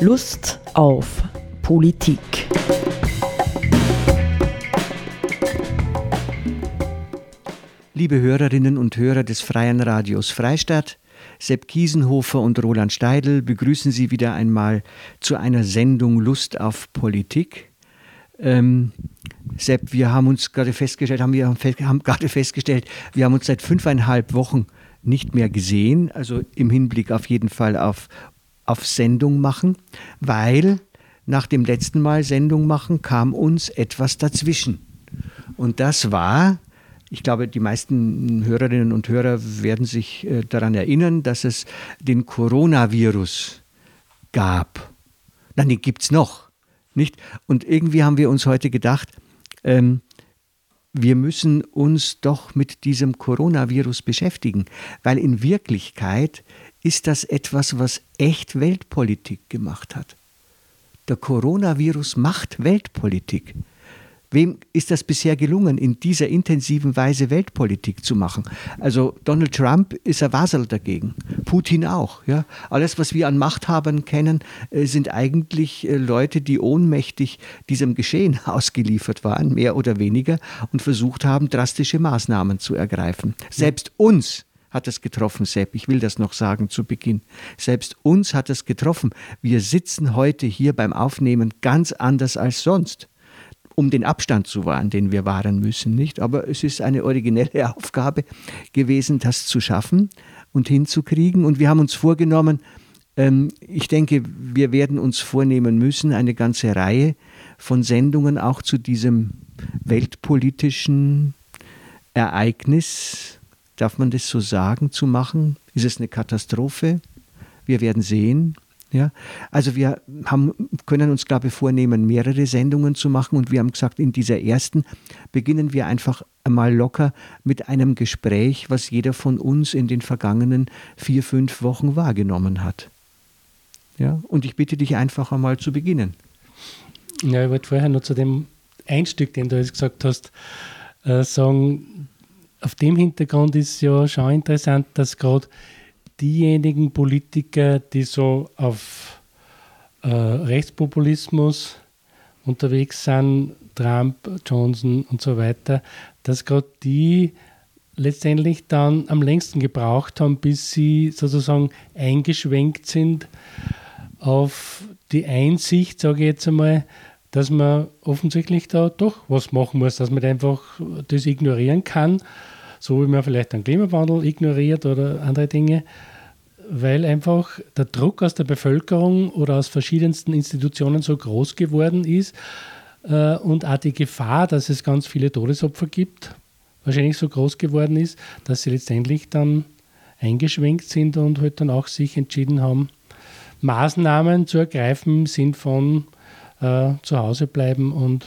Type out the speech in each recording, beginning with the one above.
Lust auf Politik. Liebe Hörerinnen und Hörer des Freien Radios Freistadt, Sepp Kiesenhofer und Roland Steidl begrüßen Sie wieder einmal zu einer Sendung Lust auf Politik. Ähm, Sepp, wir haben uns gerade festgestellt, haben wir haben gerade festgestellt, wir haben uns seit fünfeinhalb Wochen nicht mehr gesehen, also im Hinblick auf jeden Fall auf, auf Sendung machen, weil nach dem letzten Mal Sendung machen kam uns etwas dazwischen. Und das war, ich glaube, die meisten Hörerinnen und Hörer werden sich äh, daran erinnern, dass es den Coronavirus gab. Nein, den gibt es noch. Nicht? Und irgendwie haben wir uns heute gedacht, ähm, wir müssen uns doch mit diesem Coronavirus beschäftigen, weil in Wirklichkeit ist das etwas, was echt Weltpolitik gemacht hat. Der Coronavirus macht Weltpolitik. Wem ist das bisher gelungen, in dieser intensiven Weise Weltpolitik zu machen? Also Donald Trump ist ein Wasel dagegen, Putin auch. Ja? Alles, was wir an Machthabern kennen, äh, sind eigentlich äh, Leute, die ohnmächtig diesem Geschehen ausgeliefert waren, mehr oder weniger, und versucht haben, drastische Maßnahmen zu ergreifen. Selbst uns hat es getroffen, Sepp. Ich will das noch sagen zu Beginn. Selbst uns hat es getroffen. Wir sitzen heute hier beim Aufnehmen ganz anders als sonst um den Abstand zu wahren, den wir wahren müssen, nicht? Aber es ist eine originelle Aufgabe gewesen, das zu schaffen und hinzukriegen. Und wir haben uns vorgenommen, ähm, ich denke, wir werden uns vornehmen müssen, eine ganze Reihe von Sendungen auch zu diesem weltpolitischen Ereignis, darf man das so sagen, zu machen. Ist es eine Katastrophe? Wir werden sehen. Ja, also wir haben, können uns, glaube ich, vornehmen, mehrere Sendungen zu machen und wir haben gesagt, in dieser ersten beginnen wir einfach einmal locker mit einem Gespräch, was jeder von uns in den vergangenen vier, fünf Wochen wahrgenommen hat. Ja, und ich bitte dich einfach einmal zu beginnen. Ja, ich wollte vorher noch zu dem Einstück, den du jetzt gesagt hast, äh, sagen, auf dem Hintergrund ist ja schon interessant, dass gerade diejenigen Politiker, die so auf äh, Rechtspopulismus unterwegs sind, Trump, Johnson und so weiter, dass gerade die letztendlich dann am längsten gebraucht haben, bis sie sozusagen eingeschwenkt sind auf die Einsicht, sage ich jetzt einmal, dass man offensichtlich da doch was machen muss, dass man einfach das ignorieren kann so wie man vielleicht den Klimawandel ignoriert oder andere Dinge, weil einfach der Druck aus der Bevölkerung oder aus verschiedensten Institutionen so groß geworden ist äh, und auch die Gefahr, dass es ganz viele Todesopfer gibt, wahrscheinlich so groß geworden ist, dass sie letztendlich dann eingeschwenkt sind und halt dann auch sich entschieden haben, Maßnahmen zu ergreifen im Sinn von äh, zu Hause bleiben und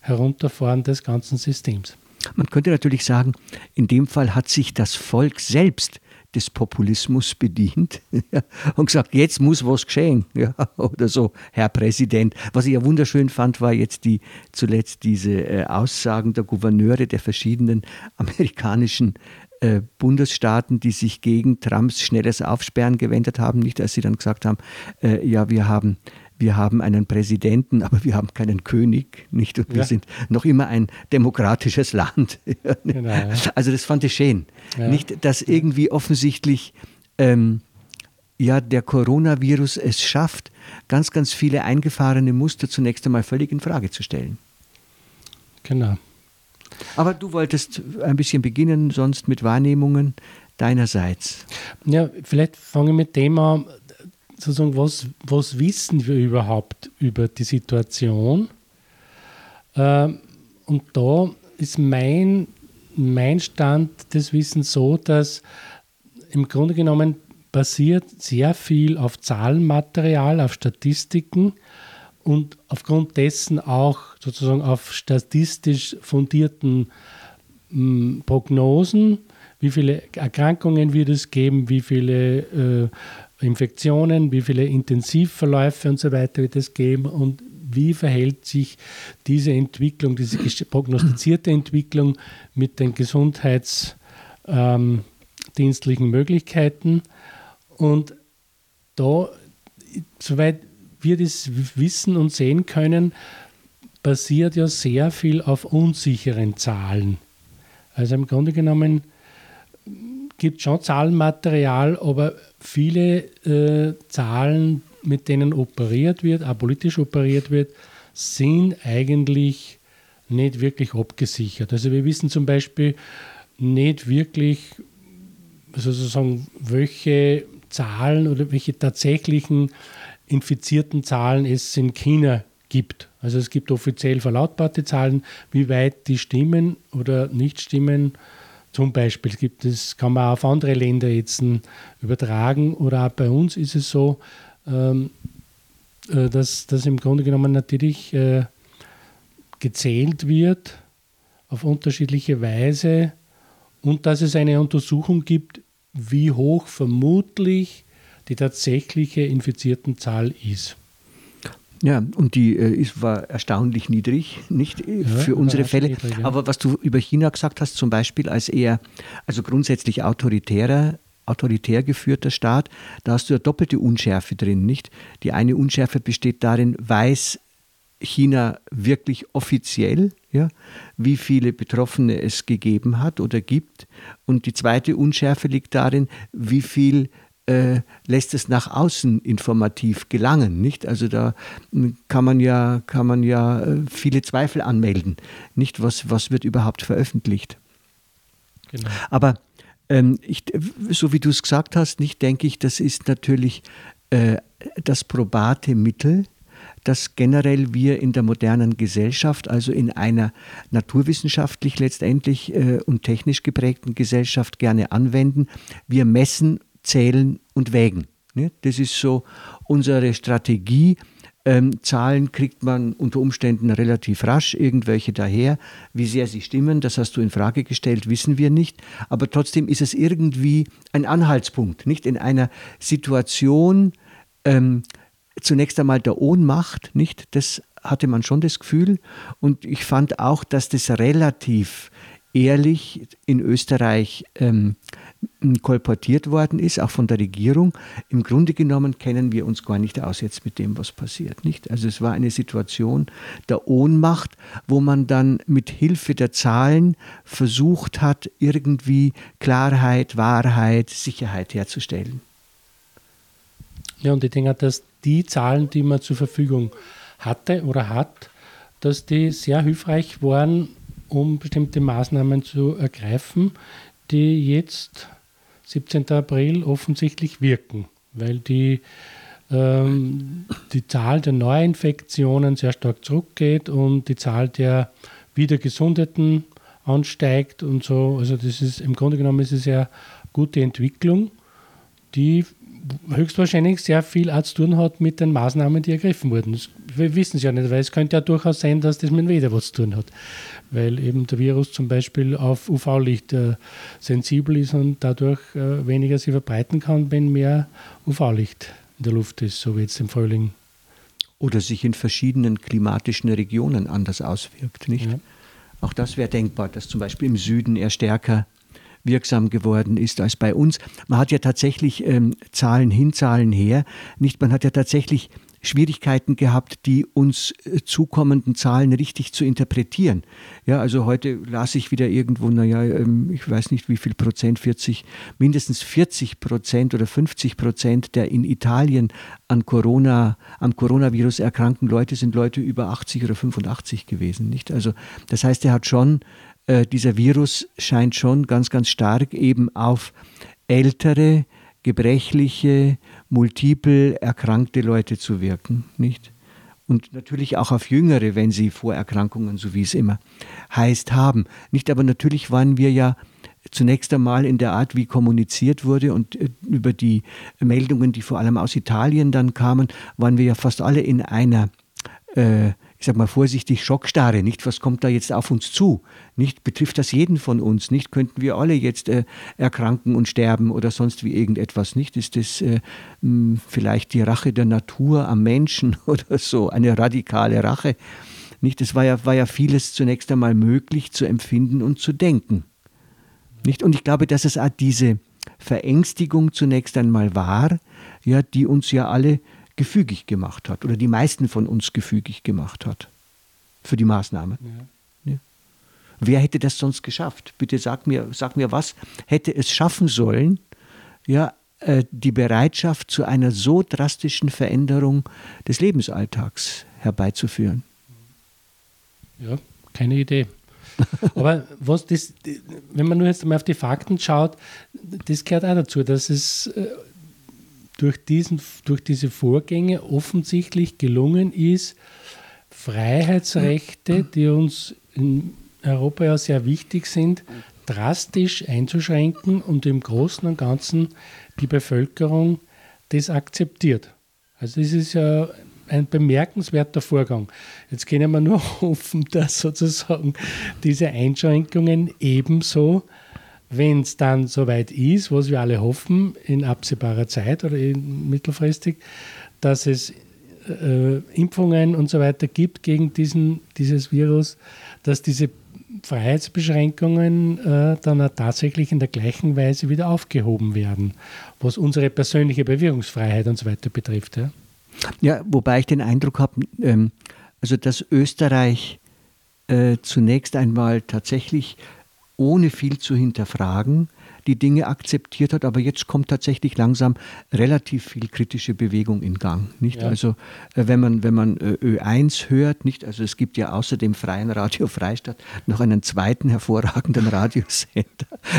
Herunterfahren des ganzen Systems. Man könnte natürlich sagen, in dem Fall hat sich das Volk selbst des Populismus bedient und gesagt, jetzt muss was geschehen ja, oder so, Herr Präsident. Was ich ja wunderschön fand, war jetzt die zuletzt diese äh, Aussagen der Gouverneure der verschiedenen amerikanischen äh, Bundesstaaten, die sich gegen Trumps schnelles Aufsperren gewendet haben, nicht als sie dann gesagt haben, äh, ja, wir haben wir haben einen Präsidenten, aber wir haben keinen König, nicht? Und wir sind noch immer ein demokratisches Land. genau, ja. Also das fand ich schön. Ja. Nicht, dass irgendwie offensichtlich ähm, ja, der Coronavirus es schafft, ganz, ganz viele eingefahrene Muster zunächst einmal völlig in Frage zu stellen. Genau. Aber du wolltest ein bisschen beginnen, sonst mit Wahrnehmungen deinerseits. Ja, vielleicht fange ich mit dem an, sozusagen, was, was wissen wir überhaupt über die Situation? Ähm, und da ist mein, mein Stand des Wissens so, dass im Grunde genommen basiert sehr viel auf Zahlenmaterial, auf Statistiken und aufgrund dessen auch sozusagen auf statistisch fundierten hm, Prognosen, wie viele Erkrankungen wird es geben, wie viele äh, Infektionen, wie viele Intensivverläufe und so weiter wird es geben und wie verhält sich diese Entwicklung, diese prognostizierte Entwicklung mit den gesundheitsdienstlichen ähm, Möglichkeiten. Und da, soweit wir das wissen und sehen können, basiert ja sehr viel auf unsicheren Zahlen. Also im Grunde genommen gibt es schon Zahlenmaterial, aber viele äh, Zahlen, mit denen operiert wird, auch politisch operiert wird, sind eigentlich nicht wirklich abgesichert. Also wir wissen zum Beispiel nicht wirklich, sozusagen, welche Zahlen oder welche tatsächlichen infizierten Zahlen es in China gibt. Also es gibt offiziell verlautbarte Zahlen, wie weit die stimmen oder nicht stimmen. Zum Beispiel gibt es, kann man auf andere Länder jetzt übertragen oder auch bei uns ist es so, ähm, äh, dass, dass im Grunde genommen natürlich äh, gezählt wird auf unterschiedliche Weise und dass es eine Untersuchung gibt, wie hoch vermutlich die tatsächliche Infiziertenzahl ist. Ja, und die äh, ist, war erstaunlich niedrig, nicht äh, ja, für unsere Fälle. Niedrig, ja. Aber was du über China gesagt hast, zum Beispiel als eher, also grundsätzlich autoritärer, autoritär geführter Staat, da hast du ja doppelte Unschärfe drin, nicht? Die eine Unschärfe besteht darin, weiß China wirklich offiziell, ja, wie viele Betroffene es gegeben hat oder gibt. Und die zweite Unschärfe liegt darin, wie viel äh, lässt es nach außen informativ gelangen, nicht? Also da kann man ja, kann man ja äh, viele Zweifel anmelden, nicht? Was, was wird überhaupt veröffentlicht? Genau. Aber ähm, ich, so wie du es gesagt hast, nicht denke ich, das ist natürlich äh, das probate Mittel, das generell wir in der modernen Gesellschaft, also in einer naturwissenschaftlich letztendlich äh, und technisch geprägten Gesellschaft gerne anwenden. Wir messen zählen und wägen. Ne? Das ist so unsere Strategie. Ähm, Zahlen kriegt man unter Umständen relativ rasch, irgendwelche daher. Wie sehr sie stimmen, das hast du in Frage gestellt, wissen wir nicht. Aber trotzdem ist es irgendwie ein Anhaltspunkt, nicht in einer Situation ähm, zunächst einmal der Ohnmacht, nicht? Das hatte man schon das Gefühl. Und ich fand auch, dass das relativ ehrlich in Österreich ähm, kolportiert worden ist, auch von der Regierung. Im Grunde genommen kennen wir uns gar nicht aus jetzt mit dem, was passiert. Nicht? Also es war eine Situation der Ohnmacht, wo man dann mit Hilfe der Zahlen versucht hat, irgendwie Klarheit, Wahrheit, Sicherheit herzustellen. Ja, und ich denke, dass die Zahlen, die man zur Verfügung hatte oder hat, dass die sehr hilfreich waren, um bestimmte Maßnahmen zu ergreifen, die jetzt 17. April offensichtlich wirken, weil die, ähm, die Zahl der Neuinfektionen sehr stark zurückgeht und die Zahl der Wiedergesundeten ansteigt und so. Also das ist im Grunde genommen ist es ja gute Entwicklung, die höchstwahrscheinlich sehr viel auch zu tun hat mit den Maßnahmen, die ergriffen wurden. Das, wir wissen es ja nicht, weil es könnte ja durchaus sein, dass das mit Weder was zu tun hat. Weil eben der Virus zum Beispiel auf UV-Licht äh, sensibel ist und dadurch äh, weniger sich verbreiten kann, wenn mehr UV-Licht in der Luft ist, so wie jetzt im Frühling. Oder sich in verschiedenen klimatischen Regionen anders auswirkt, nicht? Ja. Auch das wäre denkbar, dass zum Beispiel im Süden eher stärker wirksam geworden ist als bei uns. Man hat ja tatsächlich ähm, Zahlen hin, Zahlen her. Nicht, man hat ja tatsächlich Schwierigkeiten gehabt, die uns äh, zukommenden Zahlen richtig zu interpretieren. Ja, also heute las ich wieder irgendwo, naja, ähm, ich weiß nicht wie viel Prozent, 40, mindestens 40 Prozent oder 50 Prozent der in Italien an Corona, am Coronavirus erkrankten Leute sind Leute über 80 oder 85 gewesen, nicht? Also, das heißt, er hat schon äh, dieser Virus scheint schon ganz, ganz stark eben auf ältere, gebrechliche, multiple erkrankte Leute zu wirken, nicht? Und natürlich auch auf Jüngere, wenn sie Vorerkrankungen, so wie es immer heißt, haben. Nicht, aber natürlich waren wir ja zunächst einmal in der Art, wie kommuniziert wurde und äh, über die Meldungen, die vor allem aus Italien dann kamen, waren wir ja fast alle in einer äh, ich sage mal vorsichtig, Schockstarre, nicht? Was kommt da jetzt auf uns zu? Nicht betrifft das jeden von uns? Nicht könnten wir alle jetzt äh, erkranken und sterben oder sonst wie irgendetwas? Nicht ist das äh, mh, vielleicht die Rache der Natur am Menschen oder so eine radikale Rache? Nicht? Es war ja, war ja vieles zunächst einmal möglich zu empfinden und zu denken. Nicht? Und ich glaube, dass es diese Verängstigung zunächst einmal war, ja, die uns ja alle gefügig gemacht hat oder die meisten von uns gefügig gemacht hat für die Maßnahme. Ja. Ja. Wer hätte das sonst geschafft? Bitte sag mir, sag mir, was hätte es schaffen sollen, ja, äh, die Bereitschaft zu einer so drastischen Veränderung des Lebensalltags herbeizuführen? Ja, keine Idee. Aber was das, wenn man nur jetzt mal auf die Fakten schaut, das gehört auch dazu, dass es äh, durch, diesen, durch diese Vorgänge offensichtlich gelungen ist, Freiheitsrechte, die uns in Europa ja sehr wichtig sind, drastisch einzuschränken und im Großen und Ganzen die Bevölkerung das akzeptiert. Also das ist ja ein bemerkenswerter Vorgang. Jetzt können wir nur hoffen, dass sozusagen diese Einschränkungen ebenso, wenn es dann soweit ist, was wir alle hoffen, in absehbarer Zeit oder mittelfristig, dass es äh, Impfungen und so weiter gibt gegen diesen, dieses Virus, dass diese Freiheitsbeschränkungen äh, dann auch tatsächlich in der gleichen Weise wieder aufgehoben werden, was unsere persönliche Bewegungsfreiheit und so weiter betrifft. Ja, ja wobei ich den Eindruck habe, ähm, also dass Österreich äh, zunächst einmal tatsächlich ohne viel zu hinterfragen die Dinge akzeptiert hat, aber jetzt kommt tatsächlich langsam relativ viel kritische Bewegung in Gang. Nicht? Ja. Also äh, wenn man, wenn man äh, Ö1 hört, nicht? also es gibt ja außer dem Freien Radio Freistadt noch einen zweiten hervorragenden Radiosender.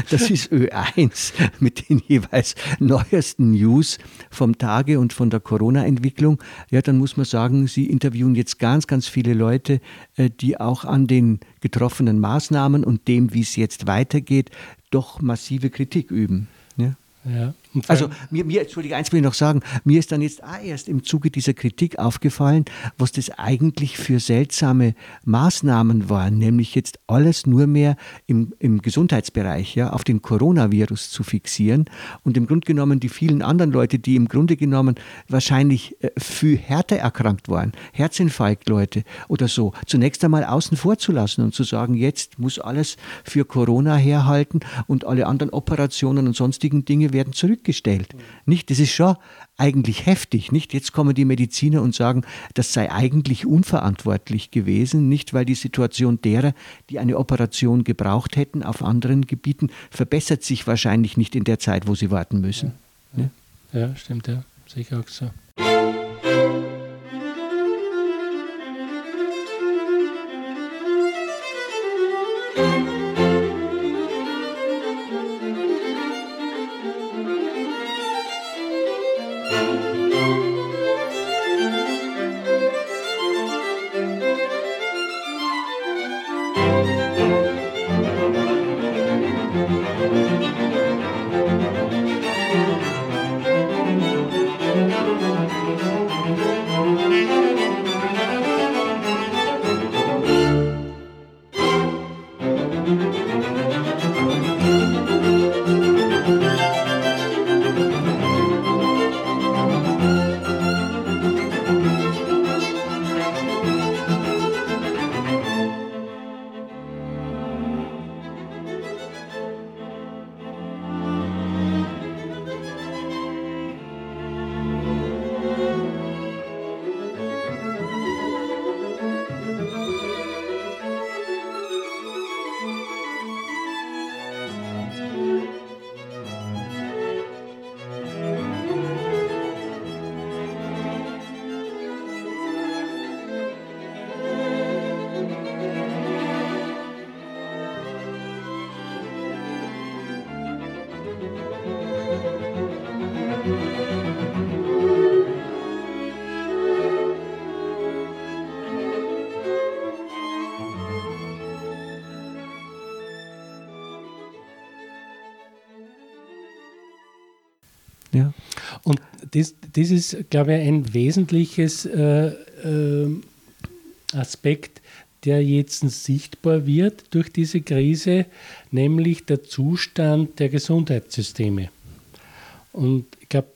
Das ist Ö1 mit den jeweils neuesten News vom Tage und von der Corona-Entwicklung. Ja, dann muss man sagen, Sie interviewen jetzt ganz, ganz viele Leute, äh, die auch an den getroffenen Maßnahmen und dem, wie es jetzt weitergeht, doch massive Kritik üben. Ja? Ja. Also mir, mir, Entschuldige, eins will ich noch sagen, mir ist dann jetzt auch erst im Zuge dieser Kritik aufgefallen, was das eigentlich für seltsame Maßnahmen waren, nämlich jetzt alles nur mehr im, im Gesundheitsbereich, ja, auf den Coronavirus zu fixieren. Und im Grunde genommen die vielen anderen Leute, die im Grunde genommen wahrscheinlich äh, viel härter erkrankt waren, Herzinfarktleute oder so, zunächst einmal außen vor zu lassen und zu sagen, jetzt muss alles für Corona herhalten und alle anderen Operationen und sonstigen Dinge werden zurück zurückgestellt. Nicht, das ist schon eigentlich heftig. Nicht, jetzt kommen die Mediziner und sagen, das sei eigentlich unverantwortlich gewesen, nicht, weil die Situation derer, die eine Operation gebraucht hätten auf anderen Gebieten, verbessert sich wahrscheinlich nicht in der Zeit, wo sie warten müssen. Ja, ja. ja stimmt, ja, ich auch so. Thank you. Das, das ist, glaube ich, ein wesentliches äh, äh, Aspekt, der jetzt sichtbar wird durch diese Krise, nämlich der Zustand der Gesundheitssysteme. Und ich glaube,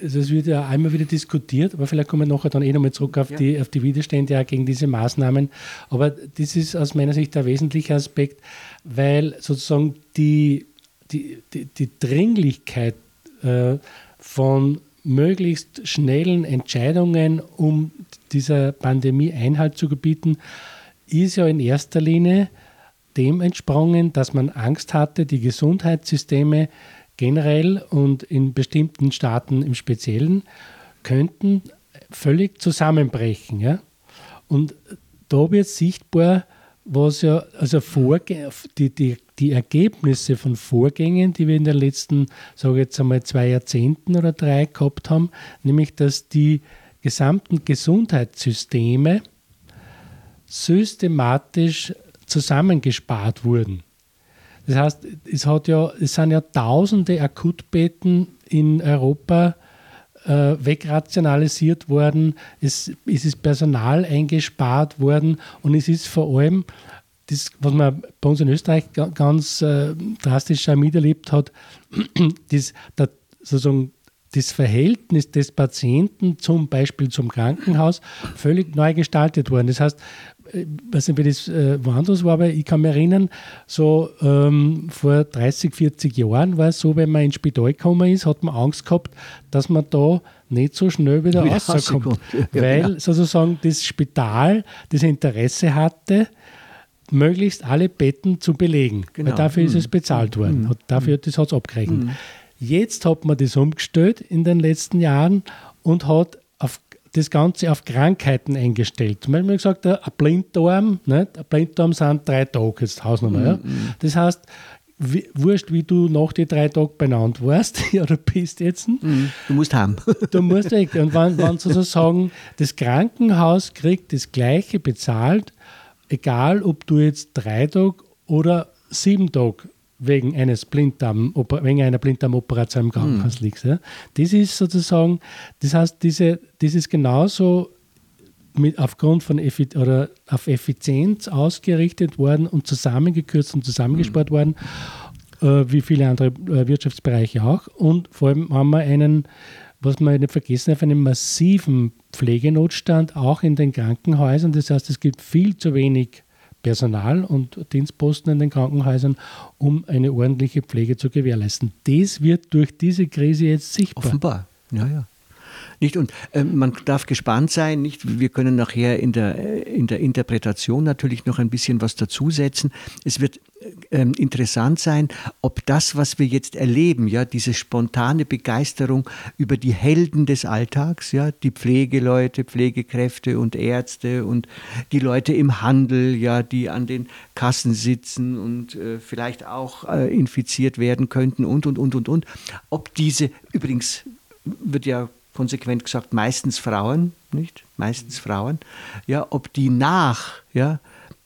das wird ja einmal wieder diskutiert, aber vielleicht kommen wir nachher dann eh nochmal zurück auf, ja. die, auf die Widerstände gegen diese Maßnahmen. Aber das ist aus meiner Sicht der wesentliche Aspekt, weil sozusagen die, die, die, die Dringlichkeit äh, von möglichst schnellen Entscheidungen, um dieser Pandemie Einhalt zu gebieten, ist ja in erster Linie dem entsprungen, dass man Angst hatte, die Gesundheitssysteme generell und in bestimmten Staaten im Speziellen könnten völlig zusammenbrechen. Ja? Und da wird sichtbar, was ja, also Vorge die, die, die Ergebnisse von Vorgängen, die wir in den letzten, sage ich jetzt einmal, zwei Jahrzehnten oder drei gehabt haben, nämlich dass die gesamten Gesundheitssysteme systematisch zusammengespart wurden. Das heißt, es, hat ja, es sind ja tausende Akutbetten in Europa äh, wegrationalisiert worden, es, es ist Personal eingespart worden und es ist vor allem das, was man bei uns in Österreich ganz äh, drastisch miterlebt hat, das, das, sozusagen das Verhältnis des Patienten zum Beispiel zum Krankenhaus völlig neu gestaltet worden. Das heißt, ich weiß nicht, wie das äh, woanders war, aber ich kann mich erinnern, so ähm, vor 30, 40 Jahren war es so, wenn man ins Spital gekommen ist, hat man Angst gehabt, dass man da nicht so schnell wieder ja, rauskommt. Ja, weil ja. sozusagen das Spital das Interesse hatte, möglichst alle Betten zu belegen. Genau. Weil dafür mhm. ist es mhm. bezahlt worden. Mhm. Dafür das hat es abgerechnet. Mhm. Jetzt hat man das umgestellt in den letzten Jahren und hat das Ganze auf Krankheiten eingestellt. Zum Beispiel gesagt, ein Blinddarm, nicht? ein Blinddarm sind drei Tage, jetzt Hausnummer. Mm, ja? Das heißt, wie, wurscht, wie du nach den drei Tagen benannt warst, du bist jetzt. Mm, du musst haben. du musst weg. Und wenn, wenn sozusagen das Krankenhaus kriegt das Gleiche bezahlt, egal ob du jetzt drei Tage oder sieben Tage wegen eines Blinddarm, wegen einer Blinddarmoperation im Krankenhaus mhm. liegst. Ja. Das ist sozusagen, das heißt, diese, das ist genauso mit, aufgrund von Effi oder auf Effizienz ausgerichtet worden und zusammengekürzt und zusammengespart mhm. worden, äh, wie viele andere äh, Wirtschaftsbereiche auch. Und vor allem haben wir einen, was man nicht vergessen darf, einen massiven Pflegenotstand auch in den Krankenhäusern. Das heißt, es gibt viel zu wenig Personal und Dienstposten in den Krankenhäusern, um eine ordentliche Pflege zu gewährleisten. Das wird durch diese Krise jetzt sichtbar. Offenbar, ja, ja. Nicht? Und äh, man darf gespannt sein, nicht? Wir können nachher in der, äh, in der Interpretation natürlich noch ein bisschen was dazusetzen. Es wird äh, interessant sein, ob das, was wir jetzt erleben, ja, diese spontane Begeisterung über die Helden des Alltags, ja, die Pflegeleute, Pflegekräfte und Ärzte und die Leute im Handel, ja, die an den Kassen sitzen und äh, vielleicht auch äh, infiziert werden könnten und und und und und, ob diese übrigens wird ja konsequent gesagt, meistens Frauen, nicht? Meistens Frauen, ja, ob die nach, ja,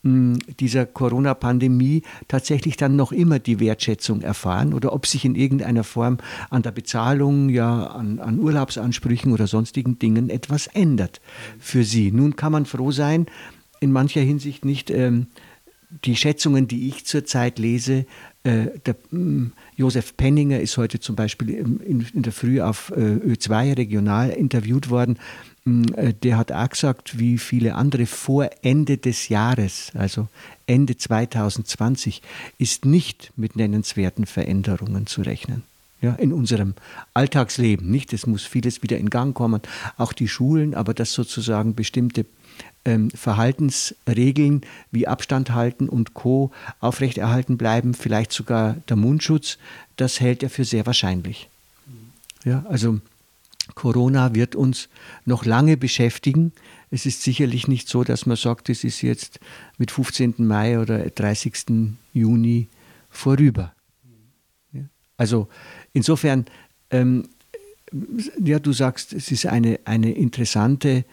dieser Corona-Pandemie tatsächlich dann noch immer die Wertschätzung erfahren oder ob sich in irgendeiner Form an der Bezahlung, ja, an, an Urlaubsansprüchen oder sonstigen Dingen etwas ändert für sie. Nun kann man froh sein, in mancher Hinsicht nicht ähm, die Schätzungen, die ich zurzeit lese, der, äh, Josef Penninger ist heute zum Beispiel in, in der Früh auf äh, Ö2 regional interviewt worden. Mm, äh, der hat auch gesagt, wie viele andere vor Ende des Jahres, also Ende 2020, ist nicht mit nennenswerten Veränderungen zu rechnen. Ja, in unserem Alltagsleben, nicht? Es muss vieles wieder in Gang kommen, auch die Schulen, aber dass sozusagen bestimmte ähm, Verhaltensregeln wie Abstand halten und Co. aufrechterhalten bleiben, vielleicht sogar der Mundschutz, das hält er für sehr wahrscheinlich. Ja, also Corona wird uns noch lange beschäftigen. Es ist sicherlich nicht so, dass man sagt, es ist jetzt mit 15. Mai oder 30. Juni vorüber. Also insofern, ähm, ja, du sagst, es ist eine, eine interessante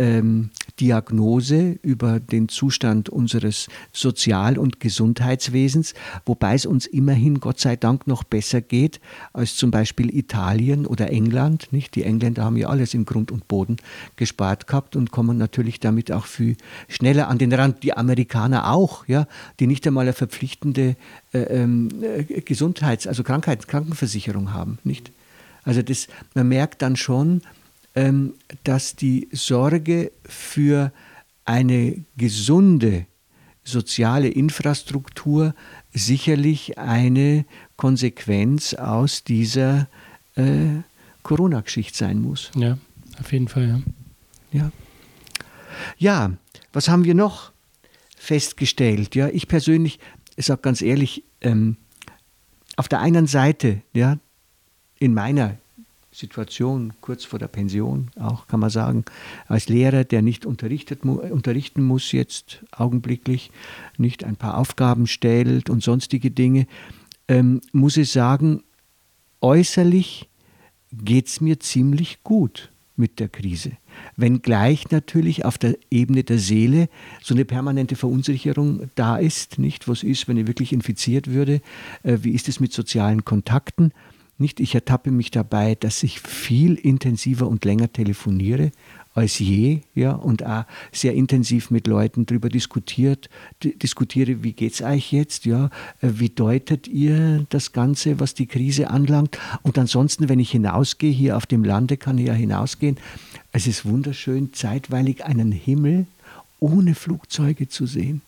ähm, Diagnose über den Zustand unseres Sozial- und Gesundheitswesens, wobei es uns immerhin Gott sei Dank noch besser geht als zum Beispiel Italien oder England. Nicht? Die Engländer haben ja alles im Grund und Boden gespart gehabt und kommen natürlich damit auch viel schneller an den Rand. Die Amerikaner auch, ja, die nicht einmal eine verpflichtende äh, ähm, äh, Gesundheits-, also Krankheits-, Krankenversicherung haben. Nicht? Also das, man merkt dann schon, dass die Sorge für eine gesunde soziale Infrastruktur sicherlich eine Konsequenz aus dieser äh, Corona-Geschichte sein muss. Ja, auf jeden Fall, ja. Ja. Ja, was haben wir noch festgestellt? Ja, ich persönlich, ich sage ganz ehrlich, ähm, auf der einen Seite, ja, in meiner Situation kurz vor der Pension, auch kann man sagen, als Lehrer, der nicht unterrichtet, unterrichten muss jetzt augenblicklich, nicht ein paar Aufgaben stellt und sonstige Dinge, ähm, muss ich sagen, äußerlich geht es mir ziemlich gut mit der Krise. Wenngleich natürlich auf der Ebene der Seele so eine permanente Verunsicherung da ist, nicht? Was ist, wenn ich wirklich infiziert würde? Äh, wie ist es mit sozialen Kontakten? Nicht, ich ertappe mich dabei, dass ich viel intensiver und länger telefoniere als je, ja, und auch sehr intensiv mit Leuten darüber diskutiert, diskutiere, wie geht es euch jetzt, ja, äh, wie deutet ihr das Ganze, was die Krise anlangt? Und ansonsten, wenn ich hinausgehe, hier auf dem Lande kann ich ja hinausgehen, es ist wunderschön, zeitweilig einen Himmel ohne Flugzeuge zu sehen.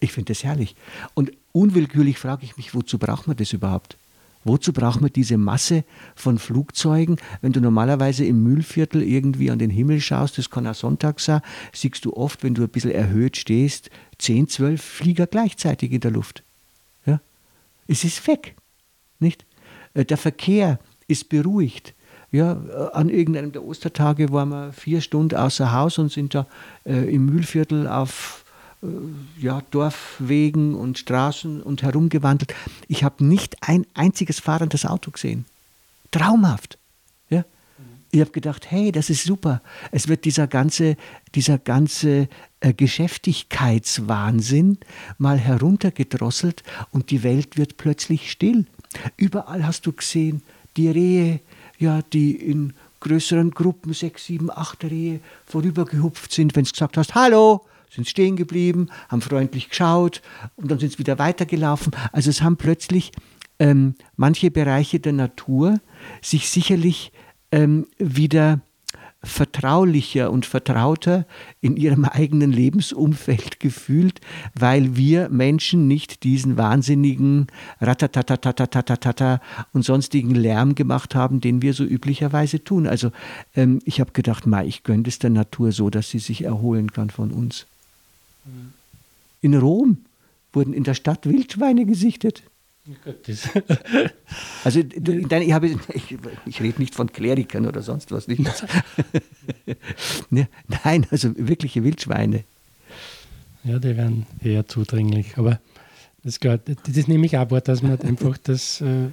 Ich finde das herrlich. Und unwillkürlich frage ich mich, wozu braucht man das überhaupt? Wozu braucht man diese Masse von Flugzeugen? Wenn du normalerweise im Mühlviertel irgendwie an den Himmel schaust, das kann auch Sonntag sein, siehst du oft, wenn du ein bisschen erhöht stehst, 10, 12 Flieger gleichzeitig in der Luft. Ja? Es ist weg. Nicht? Äh, der Verkehr ist beruhigt. Ja, äh, an irgendeinem der Ostertage waren wir vier Stunden außer Haus und sind da äh, im Mühlviertel auf ja, Dorfwegen und Straßen und herumgewandelt. Ich habe nicht ein einziges fahrendes Auto gesehen. Traumhaft. Ja? Ich habe gedacht, hey, das ist super. Es wird dieser ganze, dieser ganze äh, Geschäftigkeitswahnsinn mal heruntergedrosselt und die Welt wird plötzlich still. Überall hast du gesehen, die Rehe, ja, die in größeren Gruppen, sechs, sieben, acht Rehe vorübergehupft sind, wenn du gesagt hast, hallo, sind stehen geblieben, haben freundlich geschaut und dann sind sie wieder weitergelaufen. Also es haben plötzlich ähm, manche Bereiche der Natur sich sicherlich ähm, wieder vertraulicher und vertrauter in ihrem eigenen Lebensumfeld gefühlt, weil wir Menschen nicht diesen wahnsinnigen Ratatatatatatatata und sonstigen Lärm gemacht haben, den wir so üblicherweise tun. Also ähm, ich habe gedacht, ma, ich gönne es der Natur so, dass sie sich erholen kann von uns. In Rom wurden in der Stadt Wildschweine gesichtet. also ich, habe, ich, ich rede nicht von Klerikern oder sonst was nicht. Ne, nein, also wirkliche Wildschweine. Ja, die werden eher zudringlich. Aber das, das nehme ich auch wahr, dass man einfach das, äh,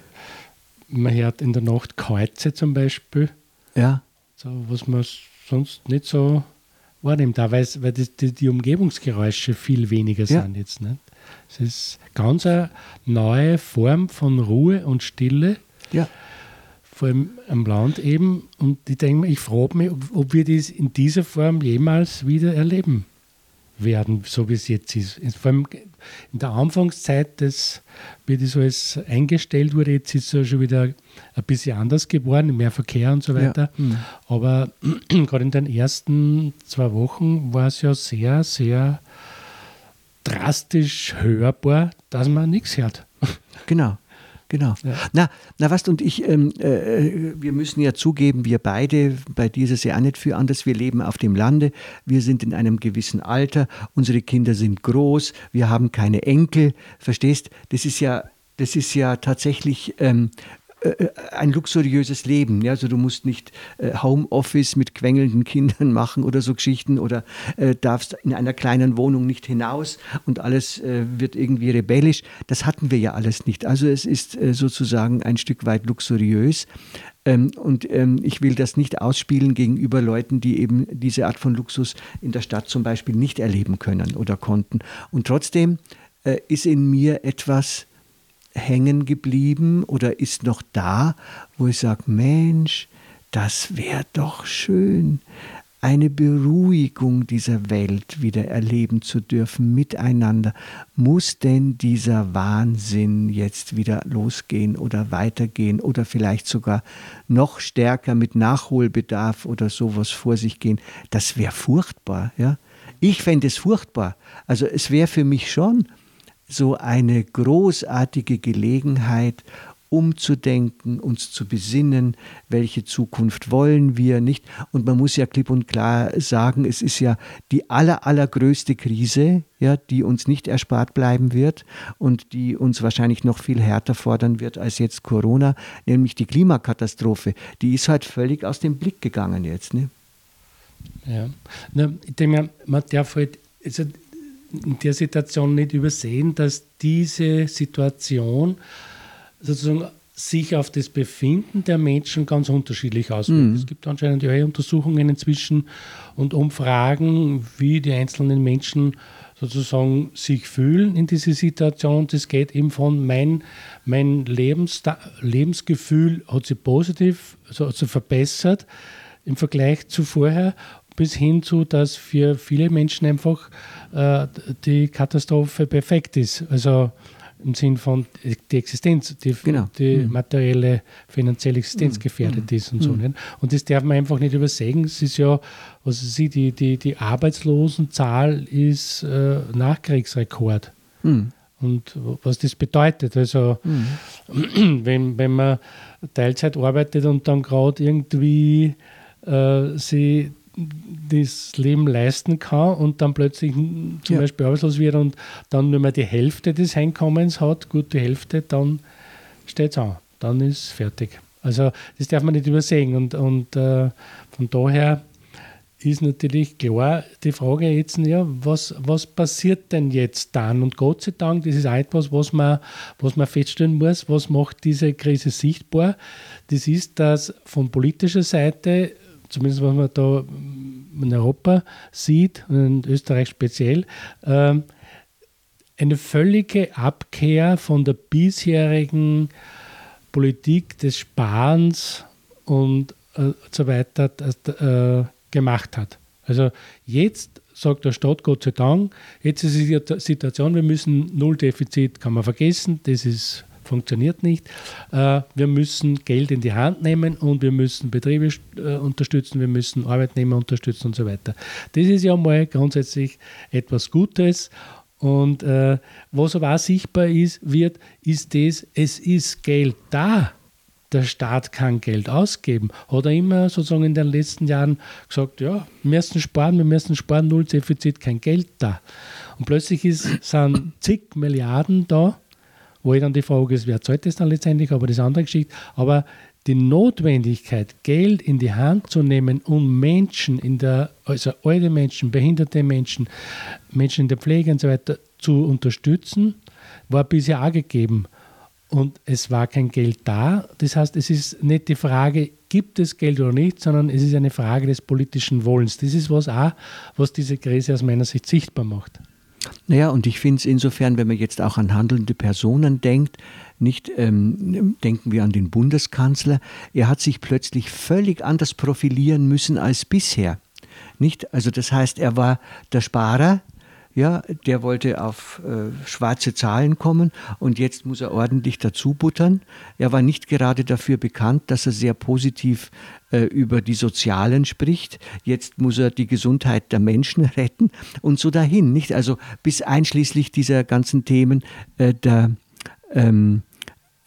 man hört in der Nacht Kreuze zum Beispiel. Ja. So, was man sonst nicht so wahrnimmt, auch weil, die, die, Umgebungsgeräusche viel weniger ja. sind jetzt. Nicht? Es ist ganz eine neue Form von Ruhe und Stille. Ja. Vor allem am Land eben. Und ich denke ich frage mich, ob, ob wir das in dieser Form jemals wieder erleben werden, so wie es jetzt ist. Vor allem in der Anfangszeit, das, wie das alles eingestellt wurde, jetzt ist es schon wieder ein bisschen anders geworden, mehr Verkehr und so weiter. Ja. Mhm. Aber gerade in den ersten zwei Wochen war es ja sehr, sehr drastisch hörbar, dass man nichts hört. Genau. Genau. Ja. Na, na was, und ich, ähm, äh, wir müssen ja zugeben, wir beide, bei dieser ja auch nicht für anders, wir leben auf dem Lande, wir sind in einem gewissen Alter, unsere Kinder sind groß, wir haben keine Enkel, verstehst? Das ist ja, das ist ja tatsächlich ähm, äh, ein luxuriöses Leben. Ja? Also du musst nicht äh, Homeoffice mit quengelnden Kindern machen oder so Geschichten oder äh, darfst in einer kleinen Wohnung nicht hinaus und alles äh, wird irgendwie rebellisch. Das hatten wir ja alles nicht. Also es ist äh, sozusagen ein Stück weit luxuriös. Ähm, und ähm, ich will das nicht ausspielen gegenüber Leuten, die eben diese Art von Luxus in der Stadt zum Beispiel nicht erleben können oder konnten. Und trotzdem ist in mir etwas, hängen geblieben oder ist noch da, wo ich sage, Mensch, das wäre doch schön, eine Beruhigung dieser Welt wieder erleben zu dürfen miteinander. Muss denn dieser Wahnsinn jetzt wieder losgehen oder weitergehen oder vielleicht sogar noch stärker mit Nachholbedarf oder sowas vor sich gehen? Das wäre furchtbar, ja. Ich fände es furchtbar. Also es wäre für mich schon so eine großartige Gelegenheit, umzudenken, uns zu besinnen, welche Zukunft wollen wir nicht. Und man muss ja klipp und klar sagen, es ist ja die aller, allergrößte Krise, ja, die uns nicht erspart bleiben wird und die uns wahrscheinlich noch viel härter fordern wird als jetzt Corona, nämlich die Klimakatastrophe. Die ist halt völlig aus dem Blick gegangen jetzt. Ne? Ja, ich denke, man darf halt also in der Situation nicht übersehen, dass diese Situation sozusagen sich auf das Befinden der Menschen ganz unterschiedlich auswirkt. Mhm. Es gibt anscheinend ja eh Untersuchungen inzwischen und Umfragen, wie die einzelnen Menschen sozusagen sich fühlen in dieser Situation. Das geht eben von mein, mein Lebens, Lebensgefühl hat sich positiv also verbessert im Vergleich zu vorher bis hin zu, dass für viele Menschen einfach äh, die Katastrophe perfekt ist. Also im Sinn von die Existenz, die, genau. die mhm. materielle, finanzielle Existenz mhm. gefährdet mhm. ist und so. Mhm. Nicht? Und das darf man einfach nicht übersehen. Es ist ja, was Sie, die, die, die Arbeitslosenzahl ist äh, Nachkriegsrekord. Mhm. Und was das bedeutet. Also, mhm. wenn, wenn man Teilzeit arbeitet und dann gerade irgendwie äh, sie das Leben leisten kann und dann plötzlich zum ja. Beispiel arbeitslos wird und dann nur mehr die Hälfte des Einkommens hat, gut die Hälfte, dann steht es an. Dann ist fertig. Also das darf man nicht übersehen. Und, und äh, von daher ist natürlich klar die Frage jetzt, ja, was, was passiert denn jetzt dann? Und Gott sei Dank, das ist auch etwas, was man, was man feststellen muss, was macht diese Krise sichtbar. Das ist, dass von politischer Seite zumindest was man da in Europa sieht und in Österreich speziell, ähm, eine völlige Abkehr von der bisherigen Politik des Sparens und äh, so weiter äh, gemacht hat. Also jetzt sagt der Staat Gott sei Dank, jetzt ist die Situation, wir müssen Nulldefizit, kann man vergessen, das ist funktioniert nicht. Äh, wir müssen Geld in die Hand nehmen und wir müssen Betriebe äh, unterstützen, wir müssen Arbeitnehmer unterstützen und so weiter. Das ist ja mal grundsätzlich etwas Gutes. Und äh, was aber auch sichtbar ist, wird, ist das, es ist Geld da. Der Staat kann Geld ausgeben. Hat er immer sozusagen in den letzten Jahren gesagt, ja, wir müssen sparen, wir müssen sparen, null Defizit, kein Geld da. Und plötzlich ist, sind zig Milliarden da wo ich dann die Frage ist, wer zahlt das dann letztendlich, aber das ist eine andere Geschichte. Aber die Notwendigkeit, Geld in die Hand zu nehmen, um Menschen in der, also alte Menschen, behinderte Menschen, Menschen in der Pflege und so weiter zu unterstützen, war bisher auch gegeben. Und es war kein Geld da. Das heißt, es ist nicht die Frage, gibt es Geld oder nicht, sondern es ist eine Frage des politischen Wollens. Das ist was auch, was diese Krise aus meiner Sicht sichtbar macht. Naja, und ich finde es insofern, wenn man jetzt auch an handelnde Personen denkt, nicht ähm, denken wir an den Bundeskanzler, er hat sich plötzlich völlig anders profilieren müssen als bisher. Nicht? Also das heißt, er war der Sparer, ja, der wollte auf äh, schwarze Zahlen kommen und jetzt muss er ordentlich dazu buttern. Er war nicht gerade dafür bekannt, dass er sehr positiv äh, über die Sozialen spricht. Jetzt muss er die Gesundheit der Menschen retten und so dahin, nicht? Also bis einschließlich dieser ganzen Themen äh, der ähm,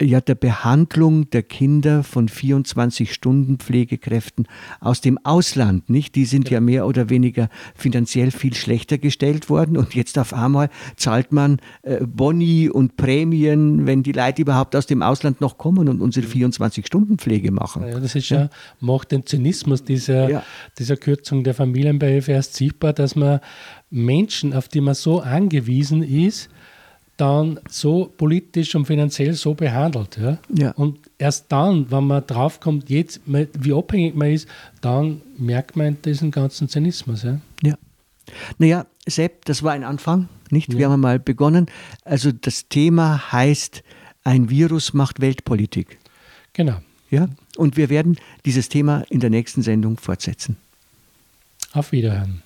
ja, der Behandlung der Kinder von 24 Stunden Pflegekräften aus dem Ausland, nicht? Die sind ja. ja mehr oder weniger finanziell viel schlechter gestellt worden und jetzt auf einmal zahlt man äh, Boni und Prämien, wenn die Leute überhaupt aus dem Ausland noch kommen und unsere 24 Stunden Pflege machen. Ja, das ist ja, macht den Zynismus dieser, ja. dieser Kürzung der Familienbeihilfe erst sichtbar, dass man Menschen, auf die man so angewiesen ist, dann so politisch und finanziell so behandelt. Ja? ja. Und erst dann, wenn man draufkommt, jetzt, wie abhängig man ist, dann merkt man diesen ganzen Zynismus. Ja. ja. Naja, Sepp, das war ein Anfang, nicht? Ja. Wir haben mal begonnen. Also das Thema heißt, ein Virus macht Weltpolitik. Genau. Ja, und wir werden dieses Thema in der nächsten Sendung fortsetzen. Auf Wiederhören.